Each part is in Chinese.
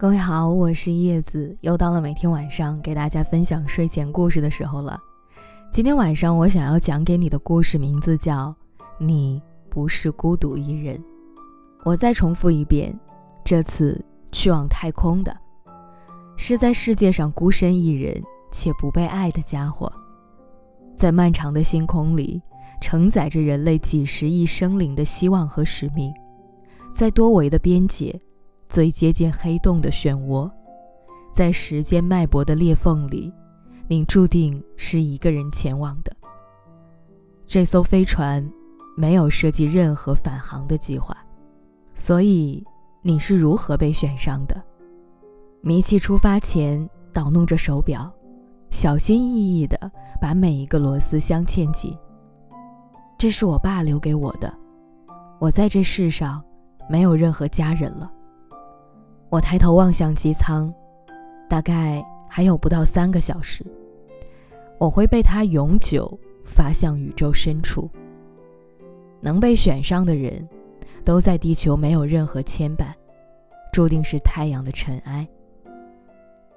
各位好，我是叶子，又到了每天晚上给大家分享睡前故事的时候了。今天晚上我想要讲给你的故事名字叫《你不是孤独一人》。我再重复一遍，这次去往太空的，是在世界上孤身一人且不被爱的家伙，在漫长的星空里承载着人类几十亿生灵的希望和使命，在多维的边界。最接近黑洞的漩涡，在时间脉搏的裂缝里，你注定是一个人前往的。这艘飞船没有设计任何返航的计划，所以你是如何被选上的？米奇出发前捣弄着手表，小心翼翼地把每一个螺丝镶嵌紧。这是我爸留给我的。我在这世上没有任何家人了。我抬头望向机舱，大概还有不到三个小时，我会被它永久发向宇宙深处。能被选上的人，都在地球没有任何牵绊，注定是太阳的尘埃。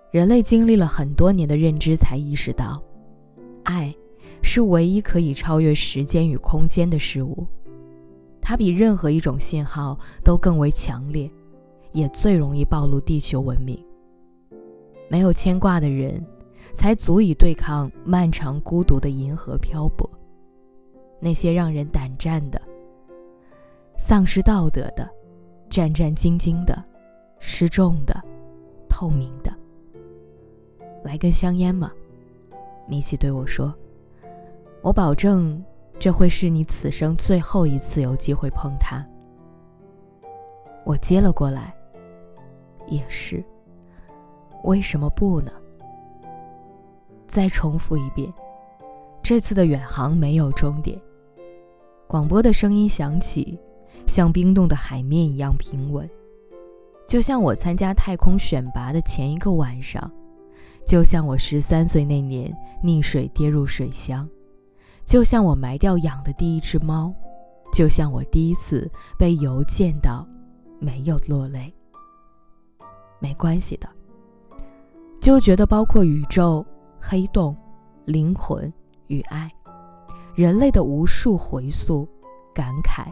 人类经历了很多年的认知，才意识到，爱是唯一可以超越时间与空间的事物，它比任何一种信号都更为强烈。也最容易暴露地球文明。没有牵挂的人，才足以对抗漫长孤独的银河漂泊。那些让人胆战的、丧失道德的、战战兢兢的、失重的、透明的。来根香烟吗？米奇对我说：“我保证，这会是你此生最后一次有机会碰它。”我接了过来。也是，为什么不呢？再重复一遍，这次的远航没有终点。广播的声音响起，像冰冻的海面一样平稳，就像我参加太空选拔的前一个晚上，就像我十三岁那年溺水跌入水箱，就像我埋掉养的第一只猫，就像我第一次被邮件到，没有落泪。没关系的，就觉得包括宇宙、黑洞、灵魂与爱，人类的无数回溯、感慨、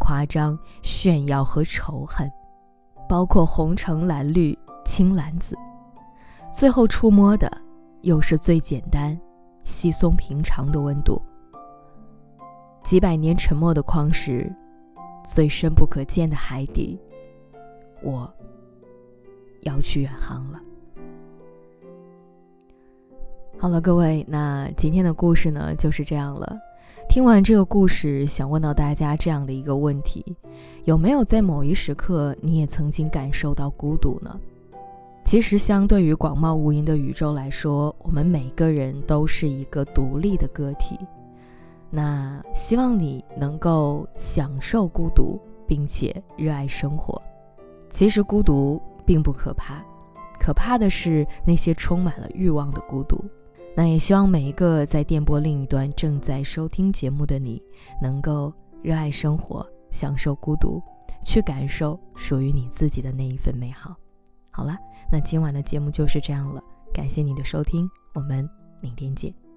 夸张、炫耀和仇恨，包括红橙蓝绿青蓝紫，最后触摸的又是最简单、稀松平常的温度。几百年沉默的矿石，最深不可见的海底，我。要去远航了。好了，各位，那今天的故事呢就是这样了。听完这个故事，想问到大家这样的一个问题：有没有在某一时刻，你也曾经感受到孤独呢？其实，相对于广袤无垠的宇宙来说，我们每个人都是一个独立的个体。那希望你能够享受孤独，并且热爱生活。其实，孤独。并不可怕，可怕的是那些充满了欲望的孤独。那也希望每一个在电波另一端正在收听节目的你，能够热爱生活，享受孤独，去感受属于你自己的那一份美好。好了，那今晚的节目就是这样了，感谢你的收听，我们明天见。